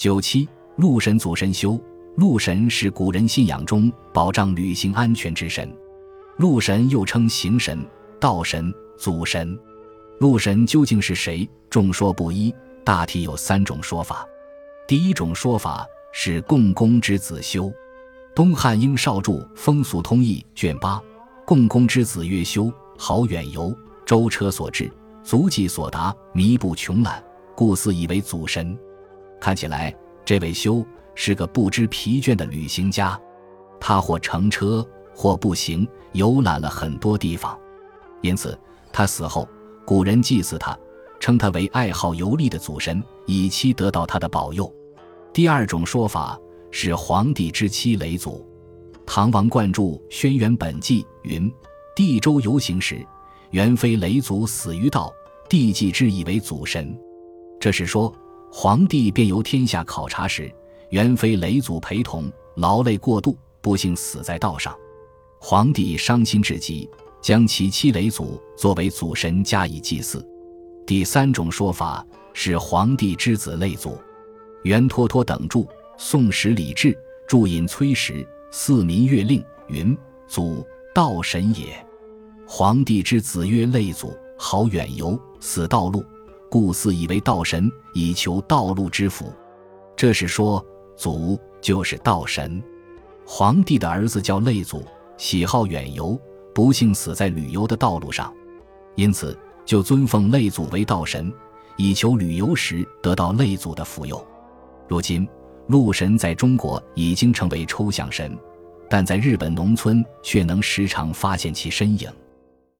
九七，禄神祖神修。禄神是古人信仰中保障旅行安全之神。禄神又称行神、道神、祖神。禄神究竟是谁？众说不一，大体有三种说法。第一种说法是共工之子修。东汉应少著《风俗通义》卷八，共工之子曰修，好远游，舟车所至，足迹所达，弥不穷览，故自以为祖神。看起来，这位修是个不知疲倦的旅行家，他或乘车，或步行，游览了很多地方，因此他死后，古人祭祀他，称他为爱好游历的祖神，以期得到他的保佑。第二种说法是皇帝之妻雷祖。唐王贯注《轩辕本纪》云：“帝周游行时，元妃雷祖死于道，帝祭之以为祖神。”这是说。皇帝便由天下考察时，元妃雷祖陪同，劳累过度，不幸死在道上。皇帝伤心至极，将其妻雷祖作为祖神加以祭祀。第三种说法是皇帝之子雷祖。元脱脱等著《宋史礼制》注引崔实《四民月令》云：“祖道神也。皇帝之子曰雷祖，好远游，死道路。”故似以为道神，以求道路之福。这是说，祖就是道神。皇帝的儿子叫累祖，喜好远游，不幸死在旅游的道路上，因此就尊奉累祖为道神，以求旅游时得到累祖的福佑。如今，鹿神在中国已经成为抽象神，但在日本农村却能时常发现其身影。